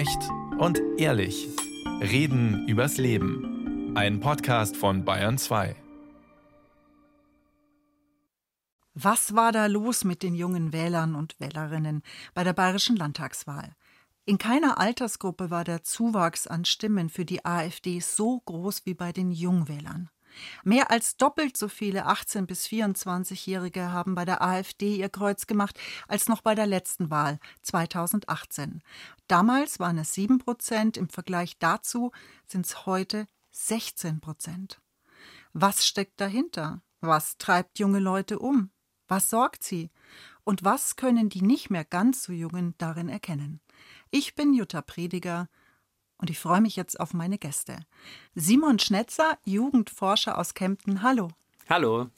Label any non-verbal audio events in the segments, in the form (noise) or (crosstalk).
Echt und ehrlich. Reden übers Leben. Ein Podcast von Bayern 2. Was war da los mit den jungen Wählern und Wählerinnen bei der bayerischen Landtagswahl? In keiner Altersgruppe war der Zuwachs an Stimmen für die AfD so groß wie bei den Jungwählern. Mehr als doppelt so viele 18- bis 24-Jährige haben bei der AfD ihr Kreuz gemacht als noch bei der letzten Wahl 2018. Damals waren es 7 Prozent, im Vergleich dazu sind es heute 16 Prozent. Was steckt dahinter? Was treibt junge Leute um? Was sorgt sie? Und was können die nicht mehr ganz so Jungen darin erkennen? Ich bin Jutta Prediger und ich freue mich jetzt auf meine Gäste. Simon Schnetzer, Jugendforscher aus Kempten. Hallo. Hallo.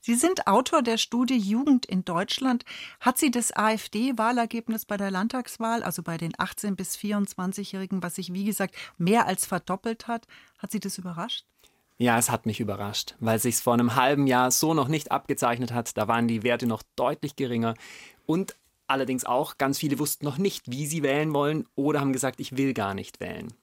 Sie sind Autor der Studie Jugend in Deutschland. Hat Sie das AfD-Wahlergebnis bei der Landtagswahl, also bei den 18- bis 24-Jährigen, was sich wie gesagt mehr als verdoppelt hat, hat Sie das überrascht? Ja, es hat mich überrascht, weil sich vor einem halben Jahr so noch nicht abgezeichnet hat. Da waren die Werte noch deutlich geringer und Allerdings auch, ganz viele wussten noch nicht, wie sie wählen wollen oder haben gesagt, ich will gar nicht wählen.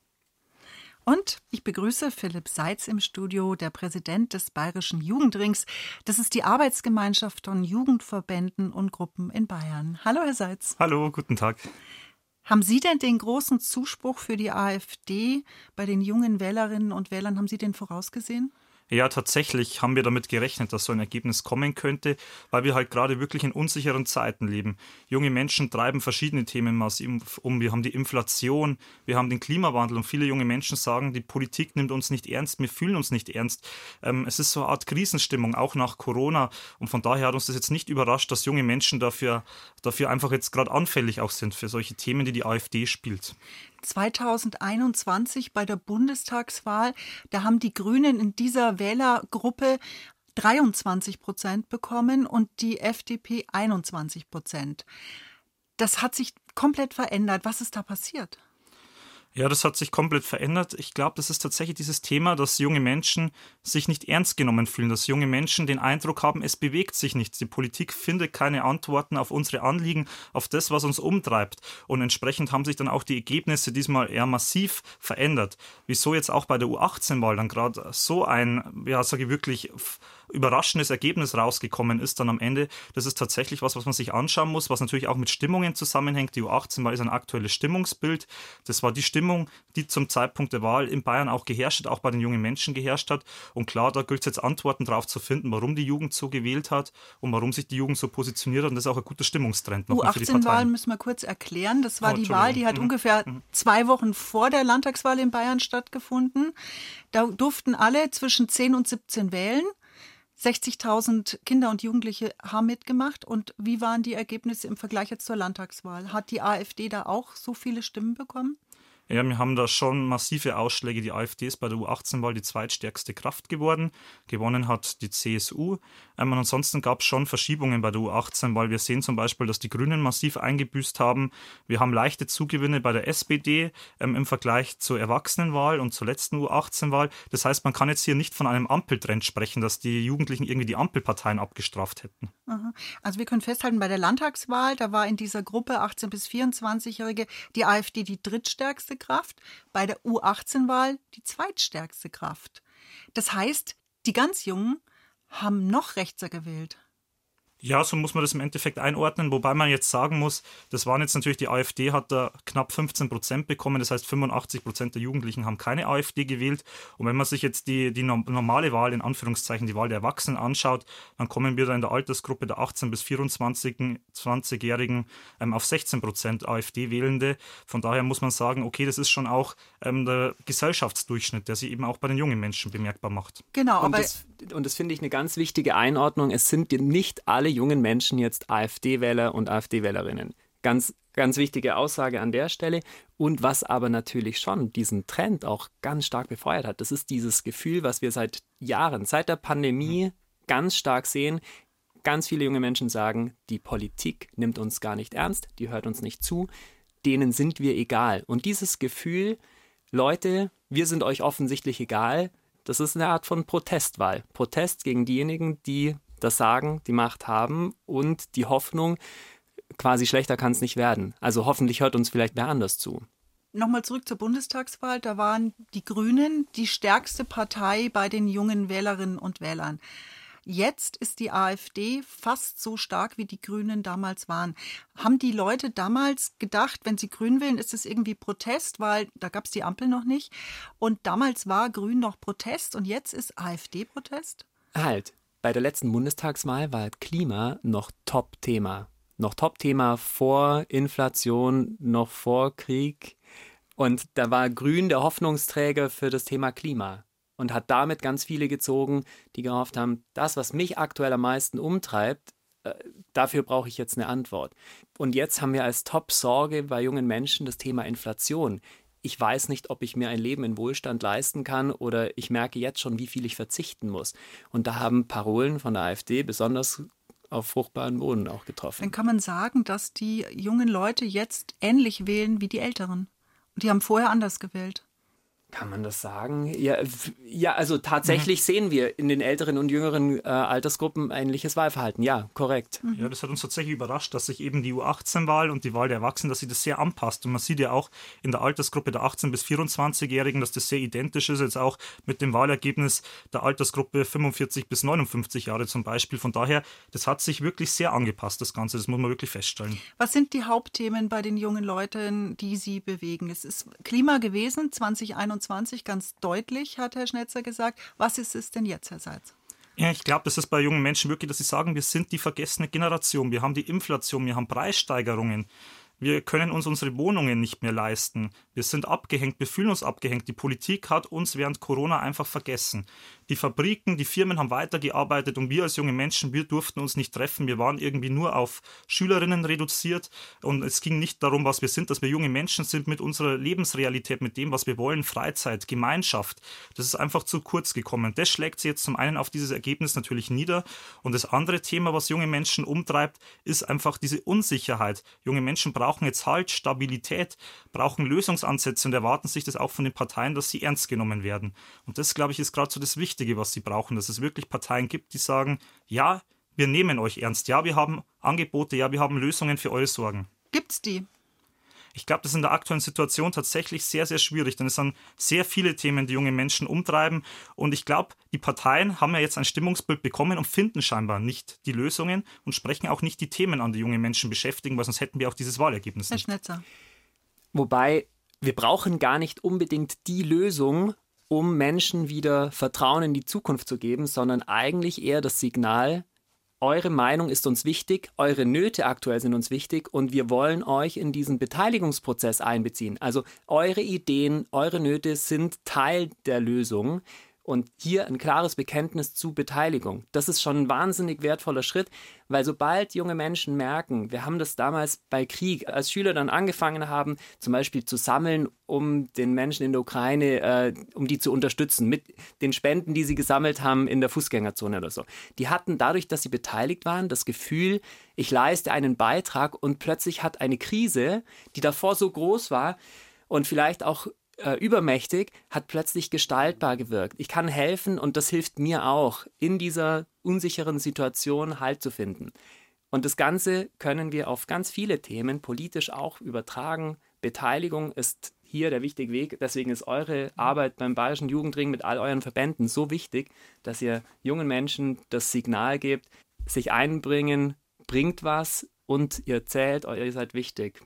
Und ich begrüße Philipp Seitz im Studio, der Präsident des Bayerischen Jugendrings. Das ist die Arbeitsgemeinschaft von Jugendverbänden und Gruppen in Bayern. Hallo, Herr Seitz. Hallo, guten Tag. Haben Sie denn den großen Zuspruch für die AfD bei den jungen Wählerinnen und Wählern, haben Sie den vorausgesehen? Ja, tatsächlich haben wir damit gerechnet, dass so ein Ergebnis kommen könnte, weil wir halt gerade wirklich in unsicheren Zeiten leben. Junge Menschen treiben verschiedene Themen um. Wir haben die Inflation, wir haben den Klimawandel und viele junge Menschen sagen, die Politik nimmt uns nicht ernst, wir fühlen uns nicht ernst. Ähm, es ist so eine Art Krisenstimmung, auch nach Corona. Und von daher hat uns das jetzt nicht überrascht, dass junge Menschen dafür, dafür einfach jetzt gerade anfällig auch sind für solche Themen, die die AfD spielt. 2021 bei der Bundestagswahl. Da haben die Grünen in dieser Wählergruppe 23 Prozent bekommen und die FDP 21 Prozent. Das hat sich komplett verändert. Was ist da passiert? Ja, das hat sich komplett verändert. Ich glaube, das ist tatsächlich dieses Thema, dass junge Menschen sich nicht ernst genommen fühlen, dass junge Menschen den Eindruck haben, es bewegt sich nichts. Die Politik findet keine Antworten auf unsere Anliegen, auf das, was uns umtreibt. Und entsprechend haben sich dann auch die Ergebnisse diesmal eher massiv verändert. Wieso jetzt auch bei der U18-Wahl dann gerade so ein, ja, sage ich wirklich, überraschendes Ergebnis rausgekommen ist dann am Ende. Das ist tatsächlich was, was man sich anschauen muss, was natürlich auch mit Stimmungen zusammenhängt. Die U18-Wahl ist ein aktuelles Stimmungsbild. Das war die Stimmung, die zum Zeitpunkt der Wahl in Bayern auch geherrscht hat, auch bei den jungen Menschen geherrscht hat. Und klar, da gilt es jetzt Antworten darauf zu finden, warum die Jugend so gewählt hat und warum sich die Jugend so positioniert hat. Und das ist auch ein guter Stimmungstrend. U18-Wahl müssen wir kurz erklären. Das war oh, die Wahl, die hat mhm. ungefähr mhm. zwei Wochen vor der Landtagswahl in Bayern stattgefunden. Da durften alle zwischen 10 und 17 wählen. 60.000 Kinder und Jugendliche haben mitgemacht. Und wie waren die Ergebnisse im Vergleich jetzt zur Landtagswahl? Hat die AfD da auch so viele Stimmen bekommen? Ja, wir haben da schon massive Ausschläge. Die AfD ist bei der U18-Wahl die zweitstärkste Kraft geworden. Gewonnen hat die CSU. Ähm, und ansonsten gab es schon Verschiebungen bei der U18, weil wir sehen zum Beispiel, dass die Grünen massiv eingebüßt haben. Wir haben leichte Zugewinne bei der SPD ähm, im Vergleich zur Erwachsenenwahl und zur letzten U18-Wahl. Das heißt, man kann jetzt hier nicht von einem Ampeltrend sprechen, dass die Jugendlichen irgendwie die Ampelparteien abgestraft hätten. Also wir können festhalten, bei der Landtagswahl, da war in dieser Gruppe 18- bis 24-Jährige die AfD die drittstärkste Kraft, bei der U18-Wahl die zweitstärkste Kraft. Das heißt, die ganz Jungen haben noch rechter gewählt. Ja, so muss man das im Endeffekt einordnen, wobei man jetzt sagen muss, das waren jetzt natürlich, die AfD hat da knapp 15 Prozent bekommen, das heißt 85 Prozent der Jugendlichen haben keine AfD gewählt. Und wenn man sich jetzt die, die normale Wahl, in Anführungszeichen die Wahl der Erwachsenen anschaut, dann kommen wir da in der Altersgruppe der 18- bis 24-Jährigen ähm, auf 16 Prozent AfD-Wählende. Von daher muss man sagen, okay, das ist schon auch ähm, der Gesellschaftsdurchschnitt, der sich eben auch bei den jungen Menschen bemerkbar macht. Genau, und aber das, und das finde ich eine ganz wichtige Einordnung. Es sind nicht alle jungen Menschen jetzt AfD-Wähler und AfD-Wählerinnen. Ganz, ganz wichtige Aussage an der Stelle. Und was aber natürlich schon diesen Trend auch ganz stark befeuert hat, das ist dieses Gefühl, was wir seit Jahren, seit der Pandemie ganz stark sehen. Ganz viele junge Menschen sagen, die Politik nimmt uns gar nicht ernst, die hört uns nicht zu, denen sind wir egal. Und dieses Gefühl, Leute, wir sind euch offensichtlich egal, das ist eine Art von Protestwahl. Protest gegen diejenigen, die das Sagen, die Macht haben und die Hoffnung, quasi schlechter kann es nicht werden. Also hoffentlich hört uns vielleicht wer anders zu. Nochmal zurück zur Bundestagswahl. Da waren die Grünen die stärkste Partei bei den jungen Wählerinnen und Wählern. Jetzt ist die AfD fast so stark, wie die Grünen damals waren. Haben die Leute damals gedacht, wenn sie Grün wählen, ist es irgendwie Protest, weil da gab es die Ampel noch nicht. Und damals war Grün noch Protest und jetzt ist AfD Protest? Halt, bei der letzten Bundestagswahl war Klima noch Top-Thema. Noch Top-Thema vor Inflation, noch vor Krieg. Und da war Grün der Hoffnungsträger für das Thema Klima und hat damit ganz viele gezogen, die gehofft haben, das, was mich aktuell am meisten umtreibt, äh, dafür brauche ich jetzt eine Antwort. Und jetzt haben wir als Top-Sorge bei jungen Menschen das Thema Inflation. Ich weiß nicht, ob ich mir ein Leben in Wohlstand leisten kann oder ich merke jetzt schon, wie viel ich verzichten muss. Und da haben Parolen von der AfD besonders auf fruchtbaren Boden auch getroffen. Dann kann man sagen, dass die jungen Leute jetzt ähnlich wählen wie die Älteren. Und die haben vorher anders gewählt. Kann man das sagen? Ja, ja also tatsächlich mhm. sehen wir in den älteren und jüngeren äh, Altersgruppen ähnliches Wahlverhalten. Ja, korrekt. Mhm. Ja, das hat uns tatsächlich überrascht, dass sich eben die U18-Wahl und die Wahl der Erwachsenen, dass sich das sehr anpasst. Und man sieht ja auch in der Altersgruppe der 18- bis 24-Jährigen, dass das sehr identisch ist, jetzt auch mit dem Wahlergebnis der Altersgruppe 45 bis 59 Jahre zum Beispiel. Von daher, das hat sich wirklich sehr angepasst, das Ganze. Das muss man wirklich feststellen. Was sind die Hauptthemen bei den jungen Leuten, die sie bewegen? Es ist Klima gewesen, 2021. 2021 ganz deutlich, hat Herr Schnetzer gesagt. Was ist es denn jetzt, Herr Seitz? Ja, ich glaube, das ist bei jungen Menschen wirklich, dass sie sagen, wir sind die vergessene Generation. Wir haben die Inflation, wir haben Preissteigerungen. Wir können uns unsere Wohnungen nicht mehr leisten. Wir sind abgehängt, wir fühlen uns abgehängt. Die Politik hat uns während Corona einfach vergessen. Die Fabriken, die Firmen haben weitergearbeitet und wir als junge Menschen, wir durften uns nicht treffen. Wir waren irgendwie nur auf Schülerinnen reduziert und es ging nicht darum, was wir sind, dass wir junge Menschen sind mit unserer Lebensrealität, mit dem, was wir wollen, Freizeit, Gemeinschaft. Das ist einfach zu kurz gekommen. Das schlägt sich jetzt zum einen auf dieses Ergebnis natürlich nieder und das andere Thema, was junge Menschen umtreibt, ist einfach diese Unsicherheit. Junge Menschen brauchen jetzt Halt, Stabilität, brauchen Lösungsansätze und erwarten sich das auch von den Parteien, dass sie ernst genommen werden. Und das, glaube ich, ist gerade so das Wichtige was sie brauchen, dass es wirklich Parteien gibt, die sagen, ja, wir nehmen euch ernst, ja, wir haben Angebote, ja, wir haben Lösungen für eure Sorgen. Gibt's die? Ich glaube, das ist in der aktuellen Situation tatsächlich sehr, sehr schwierig, denn es sind sehr viele Themen, die junge Menschen umtreiben. Und ich glaube, die Parteien haben ja jetzt ein Stimmungsbild bekommen und finden scheinbar nicht die Lösungen und sprechen auch nicht die Themen an, die junge Menschen beschäftigen, weil sonst hätten wir auch dieses Wahlergebnis nicht. Herr Schnetzer. Wobei, wir brauchen gar nicht unbedingt die Lösung, um Menschen wieder Vertrauen in die Zukunft zu geben, sondern eigentlich eher das Signal, eure Meinung ist uns wichtig, eure Nöte aktuell sind uns wichtig und wir wollen euch in diesen Beteiligungsprozess einbeziehen. Also eure Ideen, eure Nöte sind Teil der Lösung. Und hier ein klares Bekenntnis zu Beteiligung. Das ist schon ein wahnsinnig wertvoller Schritt, weil sobald junge Menschen merken, wir haben das damals bei Krieg, als Schüler dann angefangen haben, zum Beispiel zu sammeln, um den Menschen in der Ukraine, äh, um die zu unterstützen, mit den Spenden, die sie gesammelt haben in der Fußgängerzone oder so. Die hatten dadurch, dass sie beteiligt waren, das Gefühl, ich leiste einen Beitrag und plötzlich hat eine Krise, die davor so groß war, und vielleicht auch äh, übermächtig, hat plötzlich gestaltbar gewirkt. Ich kann helfen und das hilft mir auch, in dieser unsicheren Situation Halt zu finden. Und das Ganze können wir auf ganz viele Themen politisch auch übertragen. Beteiligung ist hier der wichtige Weg. Deswegen ist eure Arbeit beim Bayerischen Jugendring mit all euren Verbänden so wichtig, dass ihr jungen Menschen das Signal gebt, sich einbringen, bringt was und ihr zählt, ihr seid wichtig.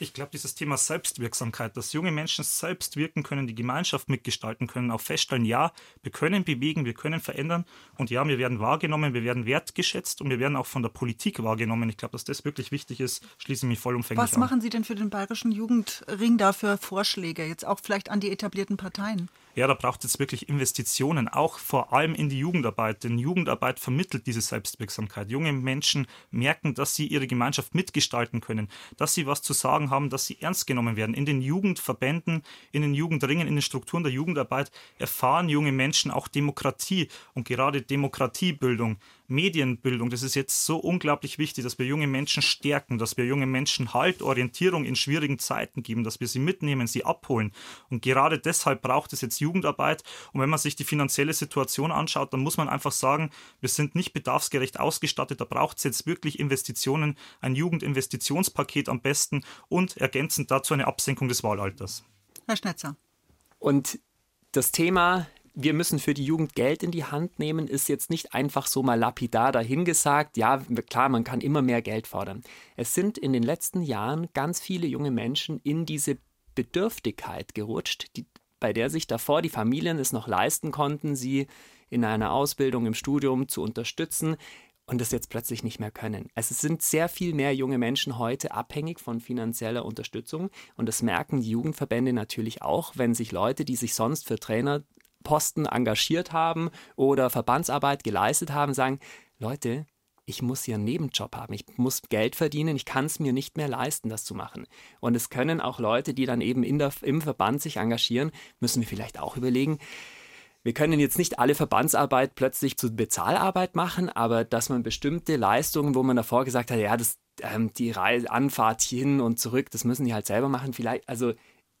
Ich glaube, dieses Thema Selbstwirksamkeit, dass junge Menschen selbst wirken können, die Gemeinschaft mitgestalten können, auch feststellen, ja, wir können bewegen, wir können verändern und ja, wir werden wahrgenommen, wir werden wertgeschätzt und wir werden auch von der Politik wahrgenommen. Ich glaube, dass das wirklich wichtig ist, schließe ich mich vollumfänglich Was an. Was machen Sie denn für den Bayerischen Jugendring da für Vorschläge, jetzt auch vielleicht an die etablierten Parteien? Ja, da braucht es wirklich Investitionen, auch vor allem in die Jugendarbeit. Denn Jugendarbeit vermittelt diese Selbstwirksamkeit. Junge Menschen merken, dass sie ihre Gemeinschaft mitgestalten können, dass sie was zu sagen haben, dass sie ernst genommen werden. In den Jugendverbänden, in den Jugendringen, in den Strukturen der Jugendarbeit erfahren junge Menschen auch Demokratie und gerade Demokratiebildung Medienbildung, das ist jetzt so unglaublich wichtig, dass wir junge Menschen stärken, dass wir junge Menschen Halt, Orientierung in schwierigen Zeiten geben, dass wir sie mitnehmen, sie abholen. Und gerade deshalb braucht es jetzt Jugendarbeit. Und wenn man sich die finanzielle Situation anschaut, dann muss man einfach sagen, wir sind nicht bedarfsgerecht ausgestattet. Da braucht es jetzt wirklich Investitionen, ein Jugendinvestitionspaket am besten und ergänzend dazu eine Absenkung des Wahlalters. Herr Schnetzer. Und das Thema, wir müssen für die Jugend Geld in die Hand nehmen, ist jetzt nicht einfach so mal lapidar dahingesagt. Ja, klar, man kann immer mehr Geld fordern. Es sind in den letzten Jahren ganz viele junge Menschen in diese Bedürftigkeit gerutscht, die, bei der sich davor die Familien es noch leisten konnten, sie in einer Ausbildung, im Studium zu unterstützen und das jetzt plötzlich nicht mehr können. Es sind sehr viel mehr junge Menschen heute abhängig von finanzieller Unterstützung und das merken die Jugendverbände natürlich auch, wenn sich Leute, die sich sonst für Trainerposten engagiert haben oder Verbandsarbeit geleistet haben, sagen, Leute, ich muss hier einen Nebenjob haben, ich muss Geld verdienen, ich kann es mir nicht mehr leisten, das zu machen. Und es können auch Leute, die dann eben der, im Verband sich engagieren, müssen wir vielleicht auch überlegen, wir können jetzt nicht alle Verbandsarbeit plötzlich zu Bezahlarbeit machen, aber dass man bestimmte Leistungen, wo man davor gesagt hat, ja, das, ähm, die Anfahrt hin und zurück, das müssen die halt selber machen, vielleicht, also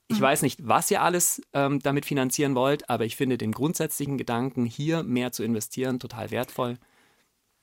ich mhm. weiß nicht, was ihr alles ähm, damit finanzieren wollt, aber ich finde den grundsätzlichen Gedanken, hier mehr zu investieren, total wertvoll.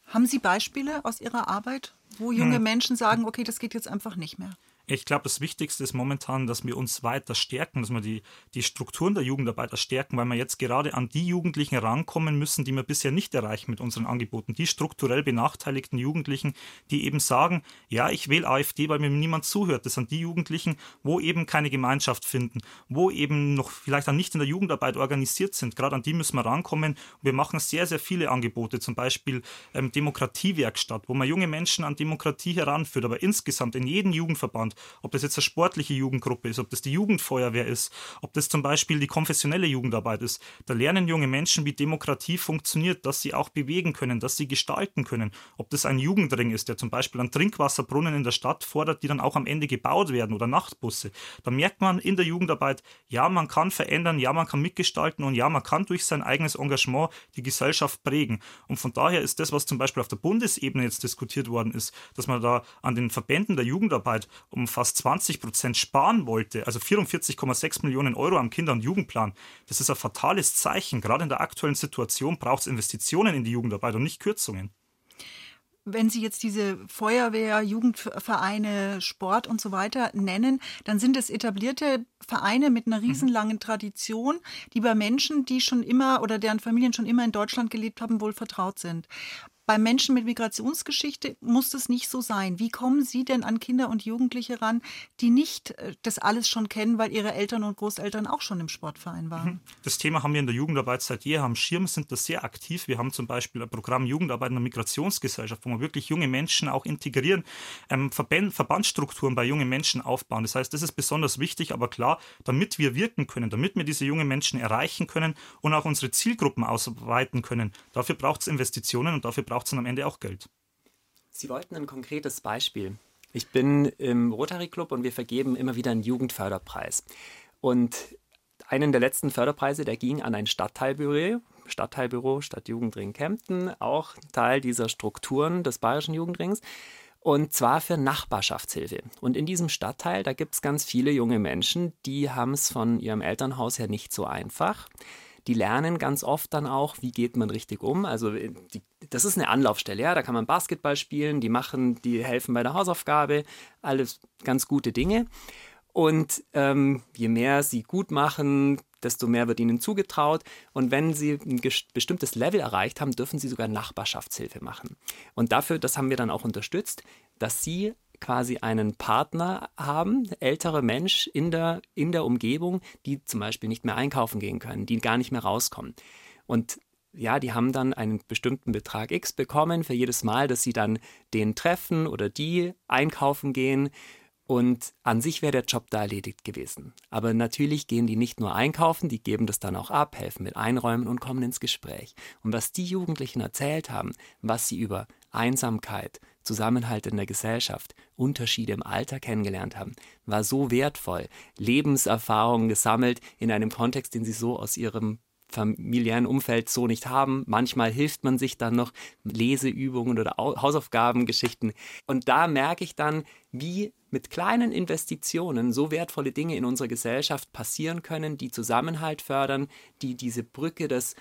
Haben Sie Beispiele aus Ihrer Arbeit, wo junge hm. Menschen sagen, okay, das geht jetzt einfach nicht mehr? Ich glaube, das Wichtigste ist momentan, dass wir uns weiter stärken, dass wir die, die Strukturen der Jugendarbeiter stärken, weil wir jetzt gerade an die Jugendlichen rankommen müssen, die wir bisher nicht erreichen mit unseren Angeboten. Die strukturell benachteiligten Jugendlichen, die eben sagen, ja, ich wähle AfD, weil mir niemand zuhört. Das sind die Jugendlichen, wo eben keine Gemeinschaft finden, wo eben noch vielleicht auch nicht in der Jugendarbeit organisiert sind. Gerade an die müssen wir rankommen. wir machen sehr, sehr viele Angebote, zum Beispiel ähm, Demokratiewerkstatt, wo man junge Menschen an Demokratie heranführt, aber insgesamt in jedem Jugendverband ob das jetzt eine sportliche Jugendgruppe ist, ob das die Jugendfeuerwehr ist, ob das zum Beispiel die konfessionelle Jugendarbeit ist. Da lernen junge Menschen, wie Demokratie funktioniert, dass sie auch bewegen können, dass sie gestalten können. Ob das ein Jugendring ist, der zum Beispiel an Trinkwasserbrunnen in der Stadt fordert, die dann auch am Ende gebaut werden oder Nachtbusse. Da merkt man in der Jugendarbeit, ja, man kann verändern, ja, man kann mitgestalten und ja, man kann durch sein eigenes Engagement die Gesellschaft prägen. Und von daher ist das, was zum Beispiel auf der Bundesebene jetzt diskutiert worden ist, dass man da an den Verbänden der Jugendarbeit um fast 20 Prozent sparen wollte, also 44,6 Millionen Euro am Kinder- und Jugendplan, das ist ein fatales Zeichen. Gerade in der aktuellen Situation braucht es Investitionen in die Jugendarbeit und nicht Kürzungen. Wenn Sie jetzt diese Feuerwehr, Jugendvereine, Sport und so weiter nennen, dann sind es etablierte Vereine mit einer mhm. riesenlangen Tradition, die bei Menschen, die schon immer oder deren Familien schon immer in Deutschland gelebt haben, wohl vertraut sind. Bei Menschen mit Migrationsgeschichte muss das nicht so sein. Wie kommen Sie denn an Kinder und Jugendliche ran, die nicht äh, das alles schon kennen, weil ihre Eltern und Großeltern auch schon im Sportverein waren? Mhm. Das Thema haben wir in der Jugendarbeit seit jeher am Schirm, sind da sehr aktiv. Wir haben zum Beispiel ein Programm Jugendarbeit in der Migrationsgesellschaft, wo wir wirklich junge Menschen auch integrieren, ähm, Verband, Verbandsstrukturen bei jungen Menschen aufbauen. Das heißt, das ist besonders wichtig, aber klar, damit wir wirken können, damit wir diese jungen Menschen erreichen können und auch unsere Zielgruppen ausweiten können, dafür braucht es Investitionen und dafür braucht braucht es dann am Ende auch Geld. Sie wollten ein konkretes Beispiel. Ich bin im Rotary Club und wir vergeben immer wieder einen Jugendförderpreis. Und einen der letzten Förderpreise, der ging an ein Stadtteilbüro, Stadtteilbüro Stadtjugendring Kempten, auch Teil dieser Strukturen des Bayerischen Jugendrings. Und zwar für Nachbarschaftshilfe. Und in diesem Stadtteil, da gibt es ganz viele junge Menschen, die haben es von ihrem Elternhaus her nicht so einfach die lernen ganz oft dann auch, wie geht man richtig um. Also äh, die, das ist eine Anlaufstelle, ja, da kann man Basketball spielen, die machen, die helfen bei der Hausaufgabe, alles ganz gute Dinge. Und ähm, je mehr sie gut machen, desto mehr wird ihnen zugetraut. Und wenn sie ein bestimmtes Level erreicht haben, dürfen sie sogar Nachbarschaftshilfe machen. Und dafür, das haben wir dann auch unterstützt, dass sie quasi einen Partner haben, ältere Mensch in der, in der Umgebung, die zum Beispiel nicht mehr einkaufen gehen können, die gar nicht mehr rauskommen. Und ja, die haben dann einen bestimmten Betrag X bekommen für jedes Mal, dass sie dann den treffen oder die einkaufen gehen. Und an sich wäre der Job da erledigt gewesen. Aber natürlich gehen die nicht nur einkaufen, die geben das dann auch ab, helfen mit Einräumen und kommen ins Gespräch. Und was die Jugendlichen erzählt haben, was sie über Einsamkeit, Zusammenhalt in der Gesellschaft, Unterschiede im Alter kennengelernt haben, war so wertvoll. Lebenserfahrungen gesammelt in einem Kontext, den sie so aus ihrem familiären Umfeld so nicht haben. Manchmal hilft man sich dann noch Leseübungen oder Hausaufgabengeschichten. Und da merke ich dann, wie mit kleinen Investitionen so wertvolle Dinge in unserer Gesellschaft passieren können, die Zusammenhalt fördern, die diese Brücke des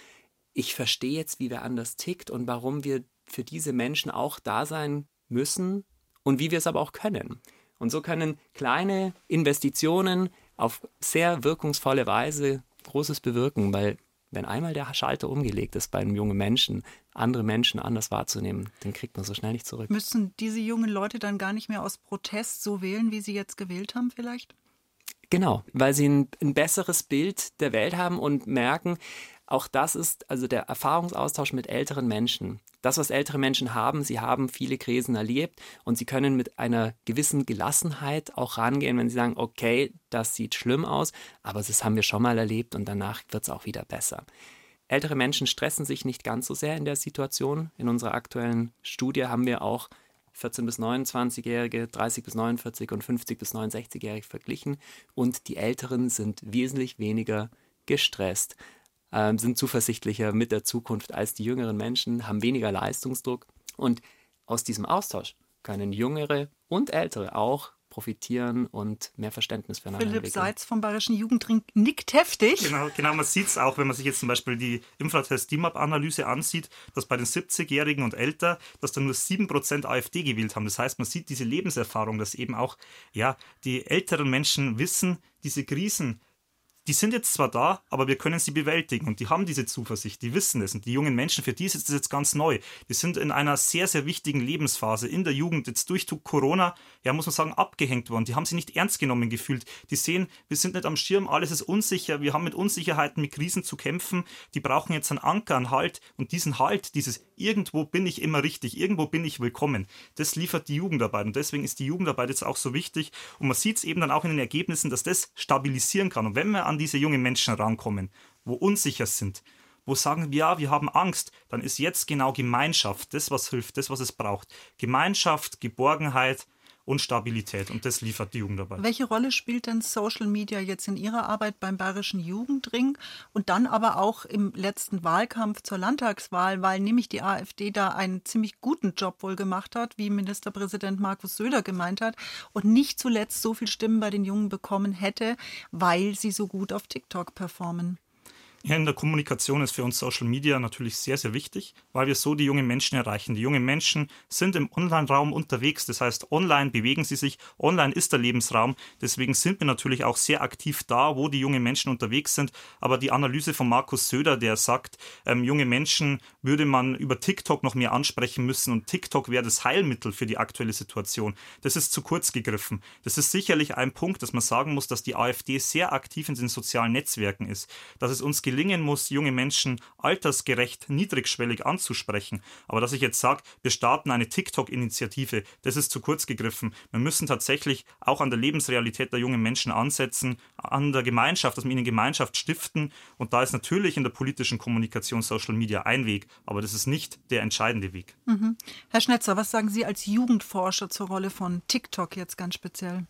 Ich verstehe jetzt, wie wer anders tickt und warum wir für diese Menschen auch da sein müssen und wie wir es aber auch können. Und so können kleine Investitionen auf sehr wirkungsvolle Weise Großes bewirken, weil wenn einmal der Schalter umgelegt ist bei einem jungen Menschen, andere Menschen anders wahrzunehmen, den kriegt man so schnell nicht zurück. Müssen diese jungen Leute dann gar nicht mehr aus Protest so wählen, wie sie jetzt gewählt haben vielleicht? Genau, weil sie ein, ein besseres Bild der Welt haben und merken, auch das ist also der Erfahrungsaustausch mit älteren Menschen. Das, was ältere Menschen haben, sie haben viele Krisen erlebt und sie können mit einer gewissen Gelassenheit auch rangehen, wenn sie sagen, okay, das sieht schlimm aus, aber das haben wir schon mal erlebt und danach wird es auch wieder besser. Ältere Menschen stressen sich nicht ganz so sehr in der Situation. In unserer aktuellen Studie haben wir auch 14 bis 29-Jährige, 30 bis 49 und 50 bis 69-Jährige verglichen. Und die Älteren sind wesentlich weniger gestresst ähm, sind zuversichtlicher mit der Zukunft als die jüngeren Menschen, haben weniger Leistungsdruck. Und aus diesem Austausch können Jüngere und Ältere auch profitieren und mehr Verständnis füreinander Philipp entwickeln. Seitz vom Bayerischen Jugendring nickt heftig. Genau, genau man sieht es auch, wenn man sich jetzt zum Beispiel die Infratest-DIMAP-Analyse ansieht, dass bei den 70-Jährigen und älter, dass da nur 7% AfD gewählt haben. Das heißt, man sieht diese Lebenserfahrung, dass eben auch ja, die älteren Menschen wissen, diese Krisen, die sind jetzt zwar da, aber wir können sie bewältigen und die haben diese Zuversicht, die wissen es und die jungen Menschen, für die ist es jetzt ganz neu. Die sind in einer sehr, sehr wichtigen Lebensphase in der Jugend, jetzt durch Corona, ja, muss man sagen, abgehängt worden. Die haben sich nicht ernst genommen gefühlt. Die sehen, wir sind nicht am Schirm, alles ist unsicher, wir haben mit Unsicherheiten, mit Krisen zu kämpfen. Die brauchen jetzt einen Anker, einen Halt und diesen Halt, dieses irgendwo bin ich immer richtig, irgendwo bin ich willkommen, das liefert die Jugendarbeit und deswegen ist die Jugendarbeit jetzt auch so wichtig und man sieht es eben dann auch in den Ergebnissen, dass das stabilisieren kann. Und wenn wir an diese jungen Menschen rankommen, wo unsicher sind, wo sagen wir, ja, wir haben Angst, dann ist jetzt genau Gemeinschaft das, was hilft, das, was es braucht. Gemeinschaft, Geborgenheit, und Stabilität. Und das liefert die Jugendarbeit. Welche Rolle spielt denn Social Media jetzt in Ihrer Arbeit beim Bayerischen Jugendring und dann aber auch im letzten Wahlkampf zur Landtagswahl, weil nämlich die AfD da einen ziemlich guten Job wohl gemacht hat, wie Ministerpräsident Markus Söder gemeint hat, und nicht zuletzt so viele Stimmen bei den Jungen bekommen hätte, weil sie so gut auf TikTok performen? Ja, in der Kommunikation ist für uns Social Media natürlich sehr, sehr wichtig, weil wir so die jungen Menschen erreichen. Die jungen Menschen sind im Online-Raum unterwegs, das heißt, online bewegen sie sich, online ist der Lebensraum. Deswegen sind wir natürlich auch sehr aktiv da, wo die jungen Menschen unterwegs sind. Aber die Analyse von Markus Söder, der sagt, ähm, junge Menschen würde man über TikTok noch mehr ansprechen müssen und TikTok wäre das Heilmittel für die aktuelle Situation. Das ist zu kurz gegriffen. Das ist sicherlich ein Punkt, dass man sagen muss, dass die AfD sehr aktiv in den sozialen Netzwerken ist, dass es uns gelingen muss, junge Menschen altersgerecht, niedrigschwellig anzusprechen. Aber dass ich jetzt sage, wir starten eine TikTok-Initiative, das ist zu kurz gegriffen. Wir müssen tatsächlich auch an der Lebensrealität der jungen Menschen ansetzen, an der Gemeinschaft, dass wir ihnen Gemeinschaft stiften. Und da ist natürlich in der politischen Kommunikation Social Media ein Weg, aber das ist nicht der entscheidende Weg. Mhm. Herr Schnetzer, was sagen Sie als Jugendforscher zur Rolle von TikTok jetzt ganz speziell?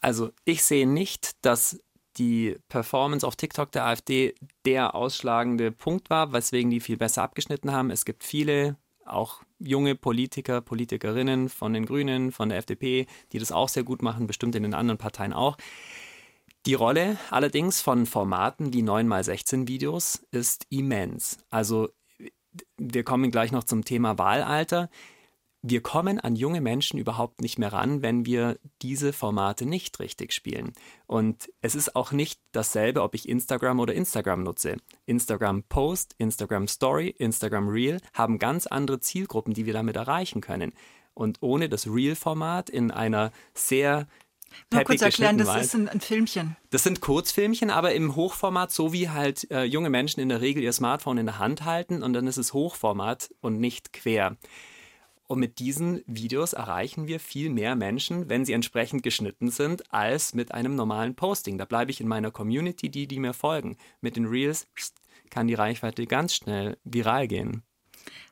Also ich sehe nicht, dass die Performance auf TikTok der AfD der ausschlagende Punkt war, weswegen die viel besser abgeschnitten haben. Es gibt viele, auch junge Politiker, Politikerinnen von den Grünen, von der FDP, die das auch sehr gut machen, bestimmt in den anderen Parteien auch. Die Rolle allerdings von Formaten wie 9x16 Videos ist immens. Also wir kommen gleich noch zum Thema Wahlalter wir kommen an junge Menschen überhaupt nicht mehr ran, wenn wir diese Formate nicht richtig spielen. Und es ist auch nicht dasselbe, ob ich Instagram oder Instagram nutze. Instagram Post, Instagram Story, Instagram Reel haben ganz andere Zielgruppen, die wir damit erreichen können. Und ohne das Reel-Format in einer sehr nur kurz erklären, das ist ein, ein, Filmchen. Das sind Kurzfilmchen, aber im Hochformat, so wie halt äh, junge Menschen in der Regel ihr Smartphone in der Hand halten und dann ist es Hochformat und nicht quer. Und mit diesen Videos erreichen wir viel mehr Menschen, wenn sie entsprechend geschnitten sind, als mit einem normalen Posting. Da bleibe ich in meiner Community, die, die mir folgen. Mit den Reels kann die Reichweite ganz schnell viral gehen.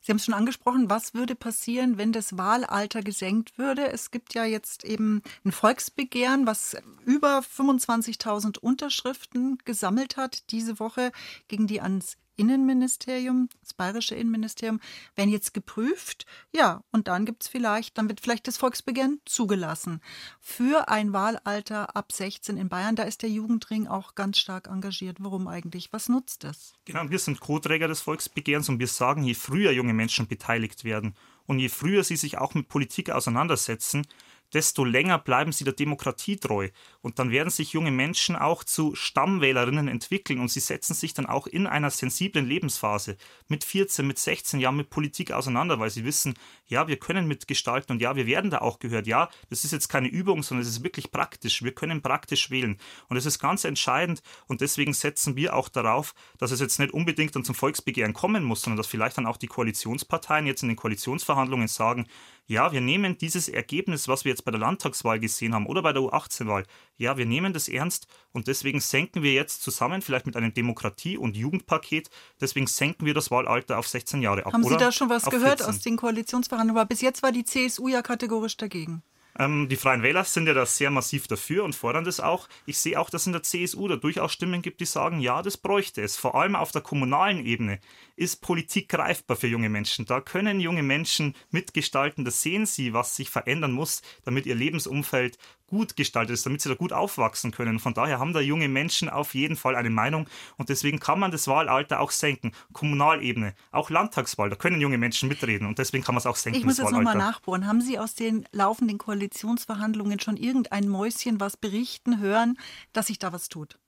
Sie haben es schon angesprochen, was würde passieren, wenn das Wahlalter gesenkt würde? Es gibt ja jetzt eben ein Volksbegehren, was über 25.000 Unterschriften gesammelt hat diese Woche gegen die ans Innenministerium, das bayerische Innenministerium, werden jetzt geprüft. Ja, und dann gibt es vielleicht, dann wird vielleicht das Volksbegehren zugelassen. Für ein Wahlalter ab 16 in Bayern, da ist der Jugendring auch ganz stark engagiert. Warum eigentlich? Was nutzt das? Genau, wir sind Co-Träger des Volksbegehrens und wir sagen, je früher junge Menschen beteiligt werden und je früher sie sich auch mit Politik auseinandersetzen, desto länger bleiben sie der Demokratie treu. Und dann werden sich junge Menschen auch zu Stammwählerinnen entwickeln und sie setzen sich dann auch in einer sensiblen Lebensphase mit 14, mit 16 Jahren mit Politik auseinander, weil sie wissen, ja, wir können mitgestalten und ja, wir werden da auch gehört. Ja, das ist jetzt keine Übung, sondern es ist wirklich praktisch. Wir können praktisch wählen. Und das ist ganz entscheidend und deswegen setzen wir auch darauf, dass es jetzt nicht unbedingt dann zum Volksbegehren kommen muss, sondern dass vielleicht dann auch die Koalitionsparteien jetzt in den Koalitionsverhandlungen sagen, ja, wir nehmen dieses Ergebnis, was wir jetzt bei der Landtagswahl gesehen haben oder bei der U18-Wahl, ja, wir nehmen das ernst und deswegen senken wir jetzt zusammen, vielleicht mit einem Demokratie- und Jugendpaket, deswegen senken wir das Wahlalter auf 16 Jahre ab. Haben Sie da schon was gehört 14. aus den Koalitionsverhandlungen? Aber bis jetzt war die CSU ja kategorisch dagegen. Ähm, die Freien Wähler sind ja da sehr massiv dafür und fordern das auch. Ich sehe auch, dass in der CSU da durchaus Stimmen gibt, die sagen, ja, das bräuchte es. Vor allem auf der kommunalen Ebene ist Politik greifbar für junge Menschen. Da können junge Menschen mitgestalten, da sehen sie, was sich verändern muss, damit ihr Lebensumfeld gut gestaltet ist, damit sie da gut aufwachsen können. Von daher haben da junge Menschen auf jeden Fall eine Meinung und deswegen kann man das Wahlalter auch senken. Kommunalebene, auch Landtagswahl, da können junge Menschen mitreden und deswegen kann man es auch senken. Ich muss jetzt nochmal nachbohren. Haben Sie aus den laufenden Koalitionsverhandlungen schon irgendein Mäuschen was berichten hören, dass sich da was tut?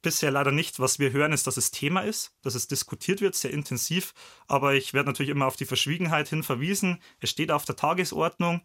Bisher leider nicht. Was wir hören, ist, dass es Thema ist, dass es diskutiert wird, sehr intensiv. Aber ich werde natürlich immer auf die Verschwiegenheit hin verwiesen. Es steht auf der Tagesordnung.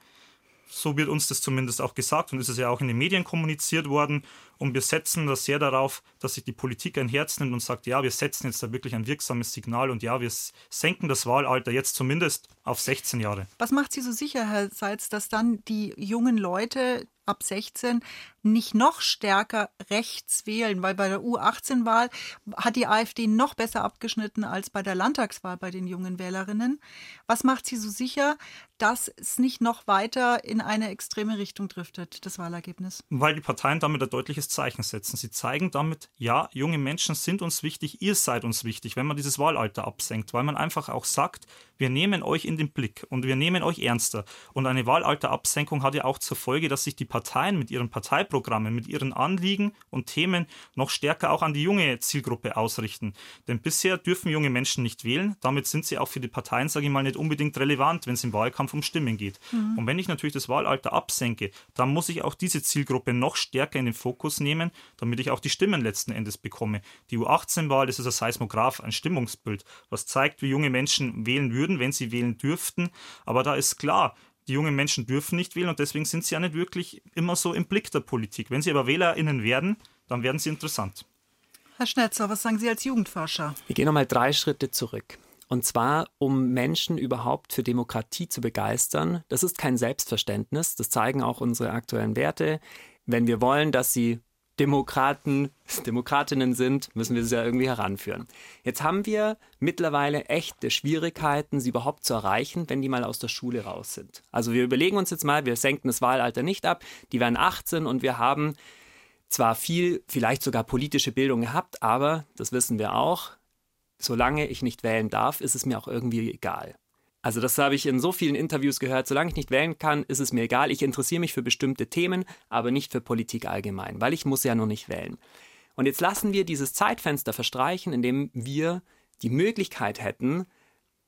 So wird uns das zumindest auch gesagt und ist es ja auch in den Medien kommuniziert worden. Und wir setzen das sehr darauf, dass sich die Politik ein Herz nimmt und sagt, ja, wir setzen jetzt da wirklich ein wirksames Signal und ja, wir senken das Wahlalter jetzt zumindest auf 16 Jahre. Was macht Sie so sicher, Herr Seitz, dass dann die jungen Leute ab 16 nicht noch stärker rechts wählen, weil bei der U18-Wahl hat die AfD noch besser abgeschnitten als bei der Landtagswahl bei den jungen Wählerinnen. Was macht Sie so sicher, dass es nicht noch weiter in eine extreme Richtung driftet, das Wahlergebnis? Weil die Parteien damit ein deutliches Zeichen setzen. Sie zeigen damit, ja, junge Menschen sind uns wichtig, ihr seid uns wichtig, wenn man dieses Wahlalter absenkt, weil man einfach auch sagt, wir nehmen euch in den Blick und wir nehmen euch ernster. Und eine Wahlalterabsenkung hat ja auch zur Folge, dass sich die Parteien mit ihren Parteiprogrammen, mit ihren Anliegen und Themen noch stärker auch an die junge Zielgruppe ausrichten. Denn bisher dürfen junge Menschen nicht wählen. Damit sind sie auch für die Parteien, sage ich mal, nicht unbedingt relevant, wenn es im Wahlkampf um Stimmen geht. Mhm. Und wenn ich natürlich das Wahlalter absenke, dann muss ich auch diese Zielgruppe noch stärker in den Fokus nehmen, damit ich auch die Stimmen letzten Endes bekomme. Die U18-Wahl, das ist ein Seismograph, ein Stimmungsbild, was zeigt, wie junge Menschen wählen würden, wenn sie wählen dürften. Aber da ist klar, die jungen Menschen dürfen nicht wählen und deswegen sind sie ja nicht wirklich immer so im Blick der Politik. Wenn sie aber WählerInnen werden, dann werden sie interessant. Herr Schnetzer, was sagen Sie als Jugendforscher? Wir gehen nochmal drei Schritte zurück. Und zwar, um Menschen überhaupt für Demokratie zu begeistern. Das ist kein Selbstverständnis. Das zeigen auch unsere aktuellen Werte. Wenn wir wollen, dass sie Demokraten, (laughs) Demokratinnen sind, müssen wir sie ja irgendwie heranführen. Jetzt haben wir mittlerweile echte Schwierigkeiten, sie überhaupt zu erreichen, wenn die mal aus der Schule raus sind. Also wir überlegen uns jetzt mal, wir senken das Wahlalter nicht ab, die werden 18 und wir haben zwar viel, vielleicht sogar politische Bildung gehabt, aber, das wissen wir auch, solange ich nicht wählen darf, ist es mir auch irgendwie egal. Also das habe ich in so vielen Interviews gehört. Solange ich nicht wählen kann, ist es mir egal. Ich interessiere mich für bestimmte Themen, aber nicht für Politik allgemein, weil ich muss ja noch nicht wählen. Und jetzt lassen wir dieses Zeitfenster verstreichen, in dem wir die Möglichkeit hätten,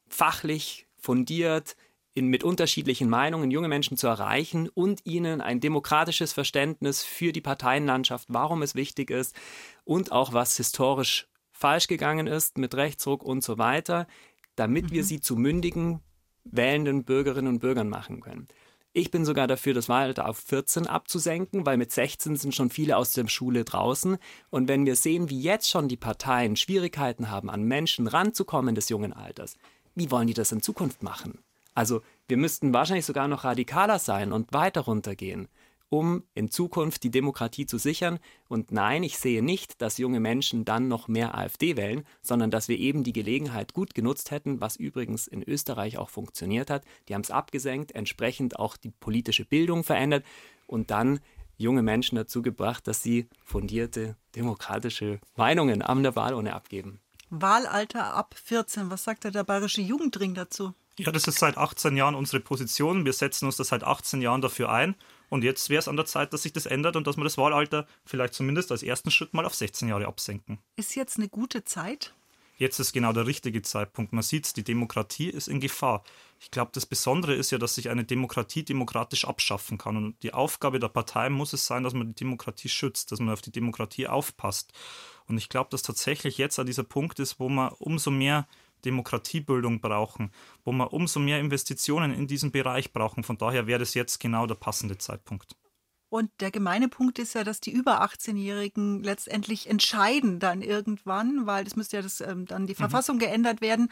fachlich fundiert in, mit unterschiedlichen Meinungen junge Menschen zu erreichen und ihnen ein demokratisches Verständnis für die Parteienlandschaft, warum es wichtig ist und auch was historisch falsch gegangen ist mit Rechtsruck und so weiter, damit mhm. wir sie zu mündigen, wählenden Bürgerinnen und Bürgern machen können. Ich bin sogar dafür, das Wahlalter auf 14 abzusenken, weil mit 16 sind schon viele aus der Schule draußen. Und wenn wir sehen, wie jetzt schon die Parteien Schwierigkeiten haben, an Menschen ranzukommen des jungen Alters, wie wollen die das in Zukunft machen? Also wir müssten wahrscheinlich sogar noch radikaler sein und weiter runtergehen um in Zukunft die Demokratie zu sichern. Und nein, ich sehe nicht, dass junge Menschen dann noch mehr AfD wählen, sondern dass wir eben die Gelegenheit gut genutzt hätten, was übrigens in Österreich auch funktioniert hat. Die haben es abgesenkt, entsprechend auch die politische Bildung verändert und dann junge Menschen dazu gebracht, dass sie fundierte demokratische Meinungen am der Wahlurne abgeben. Wahlalter ab 14. Was sagt der Bayerische Jugendring dazu? Ja, das ist seit 18 Jahren unsere Position. Wir setzen uns das seit 18 Jahren dafür ein. Und jetzt wäre es an der Zeit, dass sich das ändert und dass wir das Wahlalter vielleicht zumindest als ersten Schritt mal auf 16 Jahre absenken. Ist jetzt eine gute Zeit? Jetzt ist genau der richtige Zeitpunkt. Man sieht, die Demokratie ist in Gefahr. Ich glaube, das Besondere ist ja, dass sich eine Demokratie demokratisch abschaffen kann. Und die Aufgabe der Partei muss es sein, dass man die Demokratie schützt, dass man auf die Demokratie aufpasst. Und ich glaube, dass tatsächlich jetzt an dieser Punkt ist, wo man umso mehr Demokratiebildung brauchen, wo wir umso mehr Investitionen in diesen Bereich brauchen. Von daher wäre das jetzt genau der passende Zeitpunkt. Und der gemeine Punkt ist ja, dass die über 18-Jährigen letztendlich entscheiden dann irgendwann, weil es müsste ja das, ähm, dann die mhm. Verfassung geändert werden.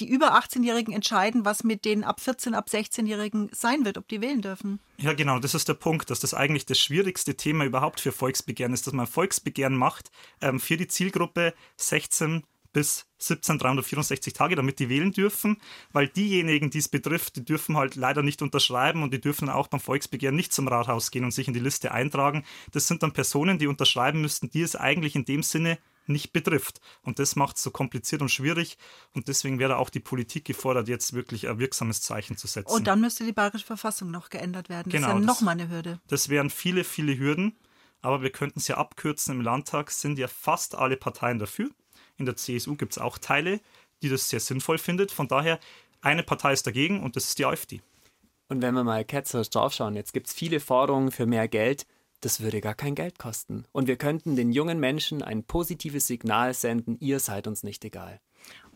Die über 18-Jährigen entscheiden, was mit den ab 14, ab 16-Jährigen sein wird, ob die wählen dürfen. Ja, genau, das ist der Punkt, dass das eigentlich das schwierigste Thema überhaupt für Volksbegehren ist, dass man Volksbegehren macht ähm, für die Zielgruppe 16 bis 17 364 Tage, damit die wählen dürfen, weil diejenigen, die es betrifft, die dürfen halt leider nicht unterschreiben und die dürfen auch beim Volksbegehren nicht zum Rathaus gehen und sich in die Liste eintragen. Das sind dann Personen, die unterschreiben müssten, die es eigentlich in dem Sinne nicht betrifft. Und das macht es so kompliziert und schwierig. Und deswegen wäre auch die Politik gefordert, jetzt wirklich ein wirksames Zeichen zu setzen. Und dann müsste die bayerische Verfassung noch geändert werden. Das genau, ist ja nochmal eine Hürde. Das wären viele, viele Hürden. Aber wir könnten es ja abkürzen. Im Landtag sind ja fast alle Parteien dafür. In der CSU gibt es auch Teile, die das sehr sinnvoll findet. Von daher, eine Partei ist dagegen und das ist die AfD. Und wenn wir mal ketzerisch draufschauen, jetzt gibt es viele Forderungen für mehr Geld. Das würde gar kein Geld kosten. Und wir könnten den jungen Menschen ein positives Signal senden, ihr seid uns nicht egal.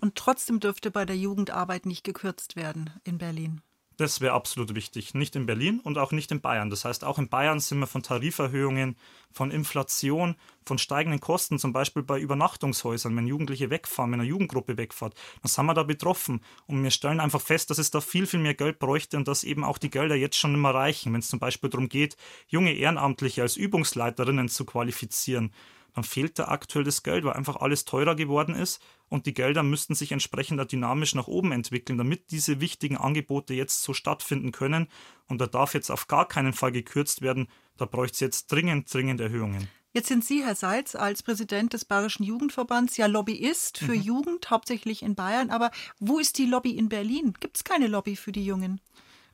Und trotzdem dürfte bei der Jugendarbeit nicht gekürzt werden in Berlin. Das wäre absolut wichtig. Nicht in Berlin und auch nicht in Bayern. Das heißt, auch in Bayern sind wir von Tariferhöhungen, von Inflation, von steigenden Kosten, zum Beispiel bei Übernachtungshäusern, wenn Jugendliche wegfahren, wenn eine Jugendgruppe wegfährt, dann sind wir da betroffen. Und wir stellen einfach fest, dass es da viel, viel mehr Geld bräuchte und dass eben auch die Gelder jetzt schon immer reichen, wenn es zum Beispiel darum geht, junge Ehrenamtliche als Übungsleiterinnen zu qualifizieren dann fehlt da aktuell das Geld, weil einfach alles teurer geworden ist und die Gelder müssten sich entsprechend dynamisch nach oben entwickeln, damit diese wichtigen Angebote jetzt so stattfinden können. Und da darf jetzt auf gar keinen Fall gekürzt werden. Da bräuchte es jetzt dringend, dringend Erhöhungen. Jetzt sind Sie, Herr Seitz, als Präsident des Bayerischen Jugendverbands ja Lobbyist für mhm. Jugend, hauptsächlich in Bayern. Aber wo ist die Lobby in Berlin? Gibt es keine Lobby für die Jungen?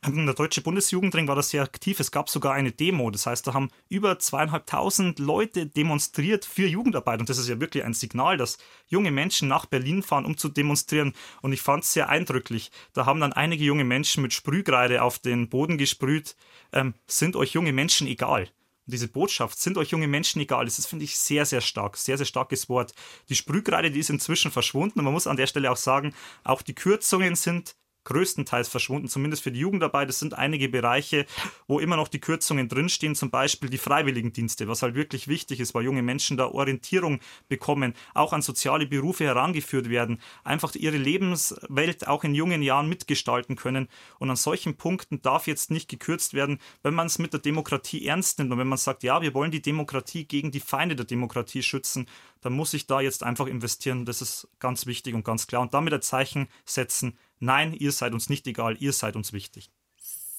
Der Deutsche Bundesjugendring war da sehr aktiv. Es gab sogar eine Demo. Das heißt, da haben über zweieinhalbtausend Leute demonstriert für Jugendarbeit. Und das ist ja wirklich ein Signal, dass junge Menschen nach Berlin fahren, um zu demonstrieren. Und ich fand es sehr eindrücklich. Da haben dann einige junge Menschen mit Sprühkreide auf den Boden gesprüht. Ähm, sind euch junge Menschen egal? Und diese Botschaft, sind euch junge Menschen egal, das finde ich, sehr, sehr stark, sehr, sehr starkes Wort. Die Sprühkreide, die ist inzwischen verschwunden. Und man muss an der Stelle auch sagen, auch die Kürzungen sind größtenteils verschwunden, zumindest für die Jugendarbeit. Es sind einige Bereiche, wo immer noch die Kürzungen drinstehen, zum Beispiel die Freiwilligendienste, was halt wirklich wichtig ist, weil junge Menschen da Orientierung bekommen, auch an soziale Berufe herangeführt werden, einfach ihre Lebenswelt auch in jungen Jahren mitgestalten können. Und an solchen Punkten darf jetzt nicht gekürzt werden, wenn man es mit der Demokratie ernst nimmt und wenn man sagt, ja, wir wollen die Demokratie gegen die Feinde der Demokratie schützen, dann muss ich da jetzt einfach investieren. Das ist ganz wichtig und ganz klar. Und damit ein Zeichen setzen, nein, ihr seid uns nicht egal, ihr seid uns wichtig.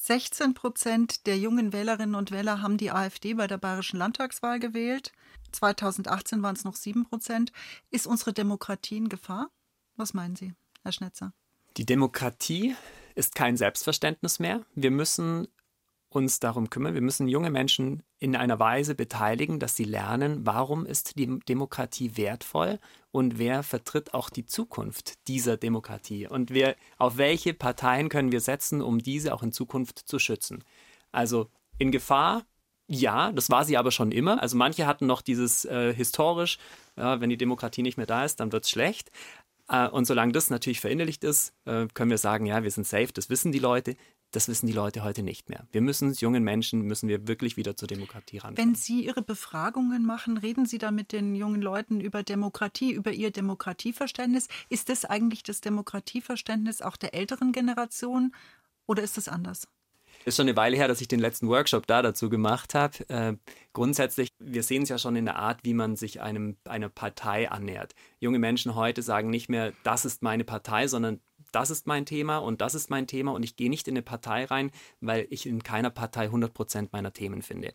16 Prozent der jungen Wählerinnen und Wähler haben die AfD bei der bayerischen Landtagswahl gewählt. 2018 waren es noch 7 Prozent. Ist unsere Demokratie in Gefahr? Was meinen Sie, Herr Schnetzer? Die Demokratie ist kein Selbstverständnis mehr. Wir müssen uns darum kümmern. Wir müssen junge Menschen in einer Weise beteiligen, dass sie lernen, warum ist die Demokratie wertvoll und wer vertritt auch die Zukunft dieser Demokratie und wer, auf welche Parteien können wir setzen, um diese auch in Zukunft zu schützen. Also in Gefahr, ja, das war sie aber schon immer. Also manche hatten noch dieses äh, historisch, ja, wenn die Demokratie nicht mehr da ist, dann wird es schlecht. Äh, und solange das natürlich verinnerlicht ist, äh, können wir sagen, ja, wir sind safe, das wissen die Leute. Das wissen die Leute heute nicht mehr. Wir müssen es jungen Menschen, müssen wir wirklich wieder zur Demokratie ran. Wenn Sie Ihre Befragungen machen, reden Sie da mit den jungen Leuten über Demokratie, über ihr Demokratieverständnis. Ist das eigentlich das Demokratieverständnis auch der älteren Generation oder ist das anders? Ist schon eine Weile her, dass ich den letzten Workshop da dazu gemacht habe. Äh, grundsätzlich, wir sehen es ja schon in der Art, wie man sich einem, einer Partei annähert. Junge Menschen heute sagen nicht mehr, das ist meine Partei, sondern das ist mein Thema und das ist mein Thema und ich gehe nicht in eine Partei rein, weil ich in keiner Partei 100 Prozent meiner Themen finde.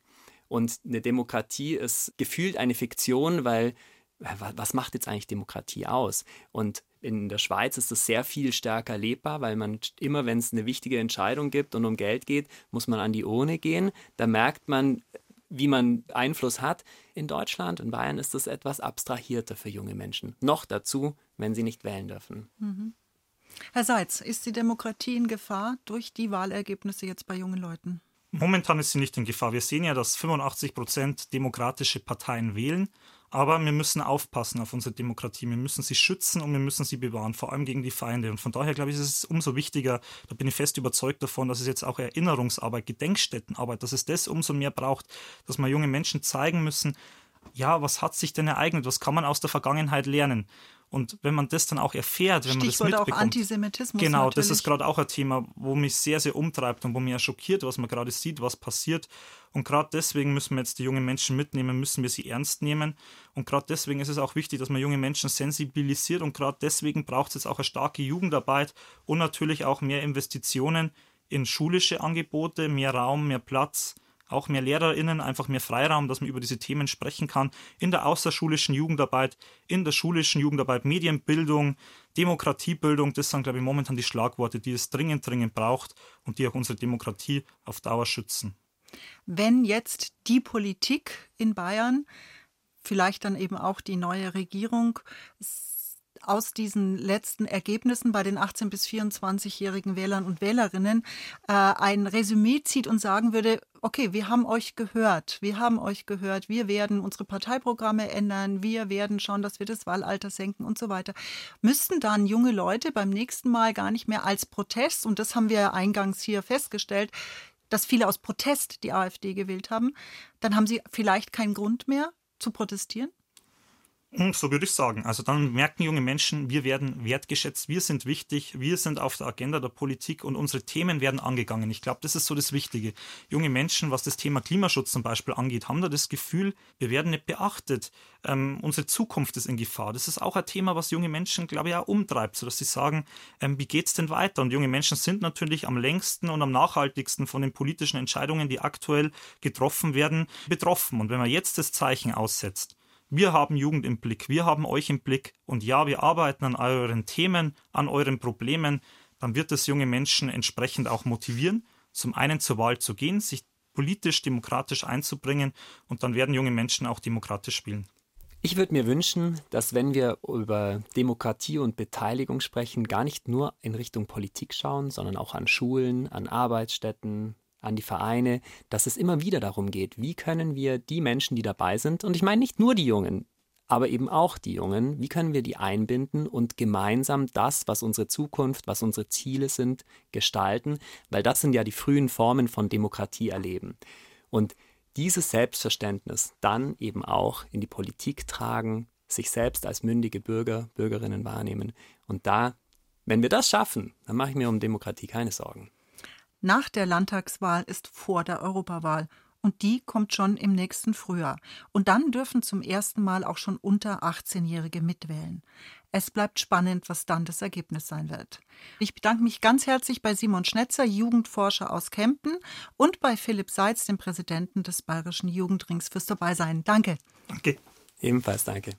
Und eine Demokratie ist gefühlt eine Fiktion, weil was macht jetzt eigentlich Demokratie aus? Und in der Schweiz ist das sehr viel stärker erlebbar, weil man immer, wenn es eine wichtige Entscheidung gibt und um Geld geht, muss man an die Urne gehen. Da merkt man, wie man Einfluss hat. In Deutschland, in Bayern ist es etwas abstrahierter für junge Menschen. Noch dazu, wenn sie nicht wählen dürfen. Mhm. Herr Seitz, ist die Demokratie in Gefahr durch die Wahlergebnisse jetzt bei jungen Leuten? Momentan ist sie nicht in Gefahr. Wir sehen ja, dass 85 Prozent demokratische Parteien wählen. Aber wir müssen aufpassen auf unsere Demokratie. Wir müssen sie schützen und wir müssen sie bewahren, vor allem gegen die Feinde. Und von daher, glaube ich, ist es umso wichtiger, da bin ich fest überzeugt davon, dass es jetzt auch Erinnerungsarbeit, Gedenkstättenarbeit, dass es das umso mehr braucht, dass wir junge Menschen zeigen müssen, ja, was hat sich denn ereignet? Was kann man aus der Vergangenheit lernen? Und wenn man das dann auch erfährt, wenn Stichwort man das mitbekommt. auch Antisemitismus. Genau, natürlich. das ist gerade auch ein Thema, wo mich sehr, sehr umtreibt und wo mich ja schockiert, was man gerade sieht, was passiert. Und gerade deswegen müssen wir jetzt die jungen Menschen mitnehmen, müssen wir sie ernst nehmen. Und gerade deswegen ist es auch wichtig, dass man junge Menschen sensibilisiert. Und gerade deswegen braucht es jetzt auch eine starke Jugendarbeit und natürlich auch mehr Investitionen in schulische Angebote, mehr Raum, mehr Platz auch mehr LehrerInnen, einfach mehr Freiraum, dass man über diese Themen sprechen kann. In der außerschulischen Jugendarbeit, in der schulischen Jugendarbeit, Medienbildung, Demokratiebildung, das sind, glaube ich, momentan die Schlagworte, die es dringend, dringend braucht und die auch unsere Demokratie auf Dauer schützen. Wenn jetzt die Politik in Bayern, vielleicht dann eben auch die neue Regierung, aus diesen letzten Ergebnissen bei den 18- bis 24-jährigen Wählern und Wählerinnen äh, ein Resümee zieht und sagen würde, okay, wir haben euch gehört, wir haben euch gehört, wir werden unsere Parteiprogramme ändern, wir werden schauen, dass wir das Wahlalter senken und so weiter. Müssten dann junge Leute beim nächsten Mal gar nicht mehr als Protest, und das haben wir eingangs hier festgestellt, dass viele aus Protest die AfD gewählt haben, dann haben sie vielleicht keinen Grund mehr zu protestieren? Hm, so würde ich sagen. Also dann merken junge Menschen, wir werden wertgeschätzt, wir sind wichtig, wir sind auf der Agenda der Politik und unsere Themen werden angegangen. Ich glaube, das ist so das Wichtige. Junge Menschen, was das Thema Klimaschutz zum Beispiel angeht, haben da das Gefühl, wir werden nicht beachtet. Ähm, unsere Zukunft ist in Gefahr. Das ist auch ein Thema, was junge Menschen, glaube ich, auch umtreibt, sodass sie sagen, ähm, wie geht's denn weiter? Und junge Menschen sind natürlich am längsten und am nachhaltigsten von den politischen Entscheidungen, die aktuell getroffen werden, betroffen. Und wenn man jetzt das Zeichen aussetzt, wir haben Jugend im Blick, wir haben euch im Blick. Und ja, wir arbeiten an euren Themen, an euren Problemen, dann wird es junge Menschen entsprechend auch motivieren, zum einen zur Wahl zu gehen, sich politisch, demokratisch einzubringen. Und dann werden junge Menschen auch demokratisch spielen. Ich würde mir wünschen, dass wenn wir über Demokratie und Beteiligung sprechen, gar nicht nur in Richtung Politik schauen, sondern auch an Schulen, an Arbeitsstätten, an die Vereine, dass es immer wieder darum geht, wie können wir die Menschen, die dabei sind, und ich meine nicht nur die Jungen, aber eben auch die Jungen, wie können wir die einbinden und gemeinsam das, was unsere Zukunft, was unsere Ziele sind, gestalten, weil das sind ja die frühen Formen von Demokratie erleben. Und dieses Selbstverständnis dann eben auch in die Politik tragen, sich selbst als mündige Bürger, Bürgerinnen wahrnehmen. Und da, wenn wir das schaffen, dann mache ich mir um Demokratie keine Sorgen. Nach der Landtagswahl ist vor der Europawahl und die kommt schon im nächsten Frühjahr. Und dann dürfen zum ersten Mal auch schon unter 18-Jährige mitwählen. Es bleibt spannend, was dann das Ergebnis sein wird. Ich bedanke mich ganz herzlich bei Simon Schnetzer, Jugendforscher aus Kempten, und bei Philipp Seitz, dem Präsidenten des Bayerischen Jugendrings, fürs Dabeisein. Danke. Danke. Ebenfalls danke.